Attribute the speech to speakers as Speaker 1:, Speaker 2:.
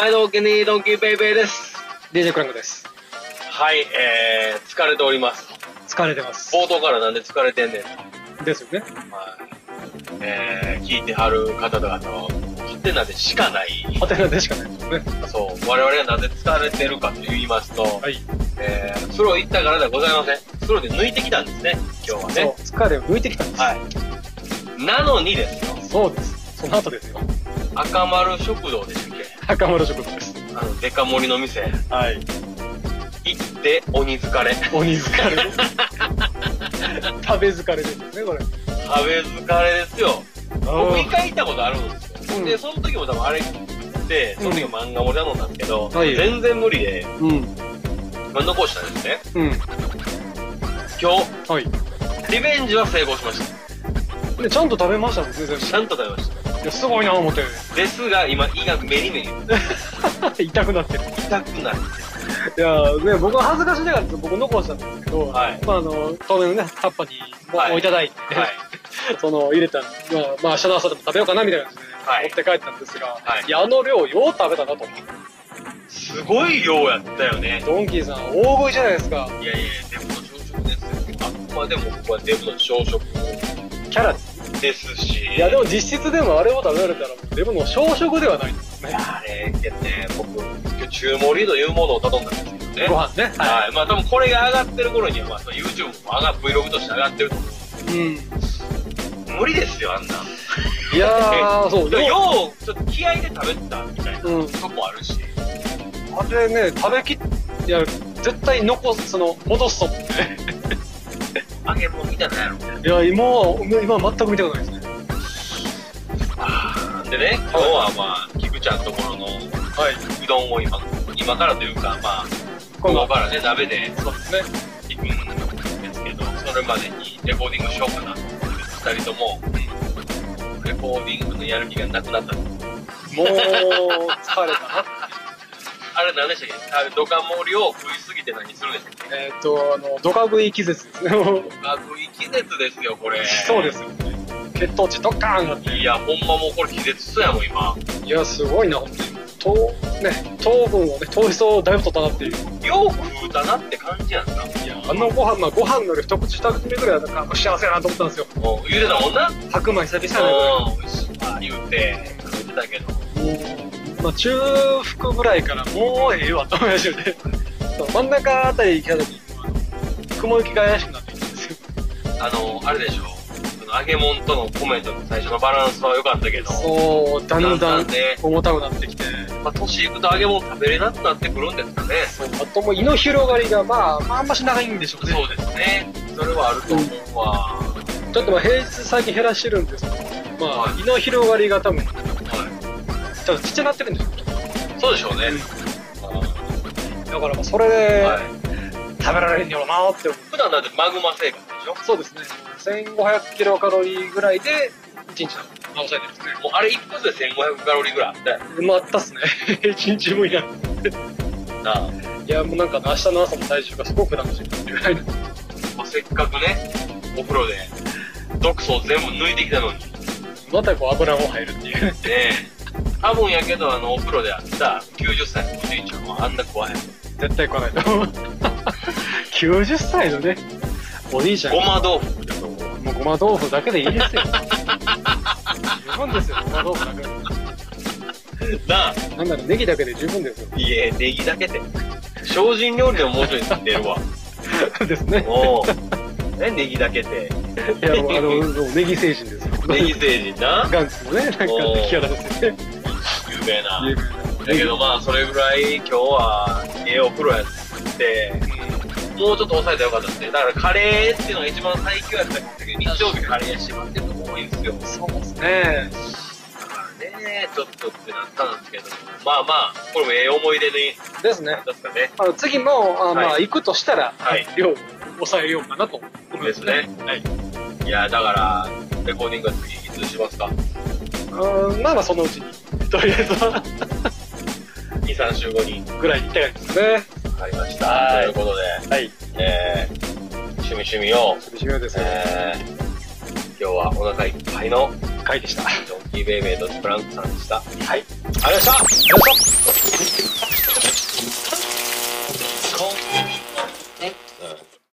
Speaker 1: 毎度お気に入りドンキーベイベーです。
Speaker 2: DJ クランクです。
Speaker 1: はい、えー、疲れております。
Speaker 2: 疲れてます。
Speaker 1: 冒頭からなんで疲れてんねん。
Speaker 2: ですよね。
Speaker 1: はい。えー、聞いてはる方々は、ハテナでしかない。
Speaker 2: ハテナでしかないでね。
Speaker 1: そう、我々がなぜ疲れてるかと言いますと、
Speaker 2: はい。
Speaker 1: えー、風呂行ったからではございません。風呂で抜いてきたんですね、今日は
Speaker 2: そう
Speaker 1: ね。、
Speaker 2: 疲れを抜いてきたんです。
Speaker 1: はい。なのにですよ、
Speaker 2: そうです。その後ですよ。
Speaker 1: 赤丸食堂でしたっけ
Speaker 2: 赤丸食堂です。
Speaker 1: あの、デカ盛りの店、
Speaker 2: はい。
Speaker 1: 行って鬼疲れ。
Speaker 2: 鬼疲れ。食べ疲れですよね、これ。
Speaker 1: 食べ疲れですよ。僕一回行ったことあるんですよ。
Speaker 2: うん
Speaker 1: で、その時も多分あれって、その時漫画盛り頼んだんですけど、
Speaker 2: はい
Speaker 1: 全然無理で、
Speaker 2: うん。
Speaker 1: まあ、残したんですね。
Speaker 2: うん。
Speaker 1: 今日、
Speaker 2: はい。
Speaker 1: リベンジは成功しました。
Speaker 2: で、ちゃんと食べましたもんね、全部。
Speaker 1: ちゃんと食べました。
Speaker 2: いや、すごいな、思って。
Speaker 1: ですが、今、胃がメリメリ
Speaker 2: 痛くなってる。
Speaker 1: 痛くなる。
Speaker 2: いやね、僕は恥ずかしながら僕残したんですけど、
Speaker 1: はい
Speaker 2: まああの、当面ね、タッパにも
Speaker 1: はい
Speaker 2: ただいて、
Speaker 1: はい。
Speaker 2: その、入れた、まあ、まあ、明日の朝でも食べようかな、みたいな感じで、
Speaker 1: はい
Speaker 2: 持って帰ったんですが、
Speaker 1: はい
Speaker 2: いや、あの量、よう食べたなと。
Speaker 1: すごい量やったよね。
Speaker 2: ドンキーさん、大食いじゃないですか。
Speaker 1: いやいや、デブの朝食ですよ。あくまでも僕はデブの朝食
Speaker 2: キャラ
Speaker 1: ですし。
Speaker 2: いや、でも実質でもあれを食べられたら、もうデブの朝食ではないんですね。
Speaker 1: あれ、ね、僕、今日中盛りというものを頼んだんですけどね。
Speaker 2: ご飯ね。
Speaker 1: はい。まあ多分これが上がってる頃には、まあ、その YouTube も上が Vlog として上がってると思
Speaker 2: うん。
Speaker 1: う。無理ですよ、あんな。
Speaker 2: いやー、そう、
Speaker 1: でも
Speaker 2: よ
Speaker 1: よう、ちょっと気合で食べたみたいな。とこあるし。
Speaker 2: あれね、食べきっ、いや、絶対残す、その、戻すと思って。
Speaker 1: 揚げ物みたいなのやろい
Speaker 2: や、今、今全く見たことないですね。
Speaker 1: でね、今日はまあ、菊ちゃんのところの
Speaker 2: はい。
Speaker 1: うどんを今、今からというか、まあ、
Speaker 2: 今度
Speaker 1: ここからね、鍋で
Speaker 2: そうですね。
Speaker 1: 行くんですけど、それまでにレコーディングしようかなと思って、二人とも、レコーディングのやる気がなくなった。
Speaker 2: もう、疲れたな。
Speaker 1: あれ何でしたっけ？あれ、ドカ盛りを食いすぎて何するんでしたっけ？
Speaker 2: えーっと、あの、ドカ食い気絶ですね。
Speaker 1: あ、食い気絶ですよ、これ。
Speaker 2: そうですよね。血糖値ドッカーンなって。
Speaker 1: いや、ほんまもうこれ気絶しそうやもん、今。
Speaker 2: いや、すごいな、本当に。糖、ね、糖分をね、糖質をだいぶ取ったなっていう。
Speaker 1: よう食うたなって感じやんか。
Speaker 2: いや、あのご飯、まあ、ご飯のり一口二口目ぐらいはなんか幸せやなと思ったんですよ。
Speaker 1: もう言うてたもんな。
Speaker 2: 白米久々やな
Speaker 1: うん、美味しいわ、言うて、食べてたけど。
Speaker 2: う、まあ、中腹ぐらいからもうええわと思いましたよね。そう真ん中あたり行った時雲行きが怪しくなってきたんですよ。
Speaker 1: あの、あれでしょ。その揚げ物とのコメントの最初のバランスは良かったけど、
Speaker 2: そう、だんだん
Speaker 1: ね、
Speaker 2: 重たくなってきて。
Speaker 1: まあ、年いくと揚げ物食べれなくなってくるんですかね。
Speaker 2: そう、あともう胃の広がりが、まあ、まあ、あんまし長いんでしょうね。
Speaker 1: そうですね。それはあると思うわ。
Speaker 2: ちょっとまあ平日最近減らしてるんですけど、まあ、
Speaker 1: はい
Speaker 2: 胃の広がりが多分、ち
Speaker 1: は
Speaker 2: ょっとちっちゃなってるんです。
Speaker 1: そうでしょうね。
Speaker 2: だからまあ、それで、
Speaker 1: はい。
Speaker 2: 食べられるんやろうなって思う。
Speaker 1: 普段だってマグマ生活でしょ？
Speaker 2: そうですね。1500キロカロリーぐらいで、1日の抑えてるんですね。
Speaker 1: もうあれ一発で1500カロリーぐらいあったよ
Speaker 2: まあ、あったっすね。1日無理な。
Speaker 1: なあ。
Speaker 2: いや、もうなんか明日の朝の体重がすごく楽しみってぐらいの。
Speaker 1: まあ、せっかくね、お風呂で毒素を全部抜いてきたのに、ね
Speaker 2: またこう油も入るっていう。
Speaker 1: え。多分やけど、あの、お風呂であった90歳のおじいちゃんはあんな食わへん。
Speaker 2: 絶対食わないと思う。90歳のね、お兄ちゃん。
Speaker 1: ごま豆腐だと思う。
Speaker 2: もうごま豆腐だけでいいですよ。十分ですよ、ごま豆腐だけで。
Speaker 1: なあ。
Speaker 2: なんならネギだけで十分ですよ。
Speaker 1: いえ、ネギだけで。精進料理でももうちょい出るわ。
Speaker 2: ですね。
Speaker 1: おう。ね、ネギだけで。
Speaker 2: いや、もうあの、ネギ星人ですよ。
Speaker 1: ネギ星人な。
Speaker 2: ガンツのね、なんか
Speaker 1: おー
Speaker 2: キャラですよね。
Speaker 1: 有名な。だけどまあ、それぐらい今日は、ええお風呂やって、もうちょっと抑えたらよかったですね。だからカレーっていうのが一番最強やったんだけど、日曜日カレーしまってるとこ多いんですよ。
Speaker 2: そうですね。
Speaker 1: だからね、ね、ちょっとってなったんですけど、まあまあ、これもええ思い出に
Speaker 2: ですね。
Speaker 1: ですかね。
Speaker 2: あの次も、あまあ、
Speaker 1: はい
Speaker 2: 行くとしたら、
Speaker 1: はい
Speaker 2: 量を抑えようかなと思います
Speaker 1: です
Speaker 2: はい。
Speaker 1: いや、だから、レコーディングは次いつしますか？
Speaker 2: うん、まあまあ、そのうちに、とりあえずは、
Speaker 1: ?2、3週後に。
Speaker 2: ぐらいに行ったらいいですね。
Speaker 1: わかりました。
Speaker 2: はい
Speaker 1: ということで、
Speaker 2: はい。
Speaker 1: えー、趣味趣味を、
Speaker 2: 寂しみですね。
Speaker 1: えー、今日はお腹いっぱいの
Speaker 2: 回でした。
Speaker 1: ジョンキー・ベイベーとプランクさんでした。はい。
Speaker 2: ありがとうございました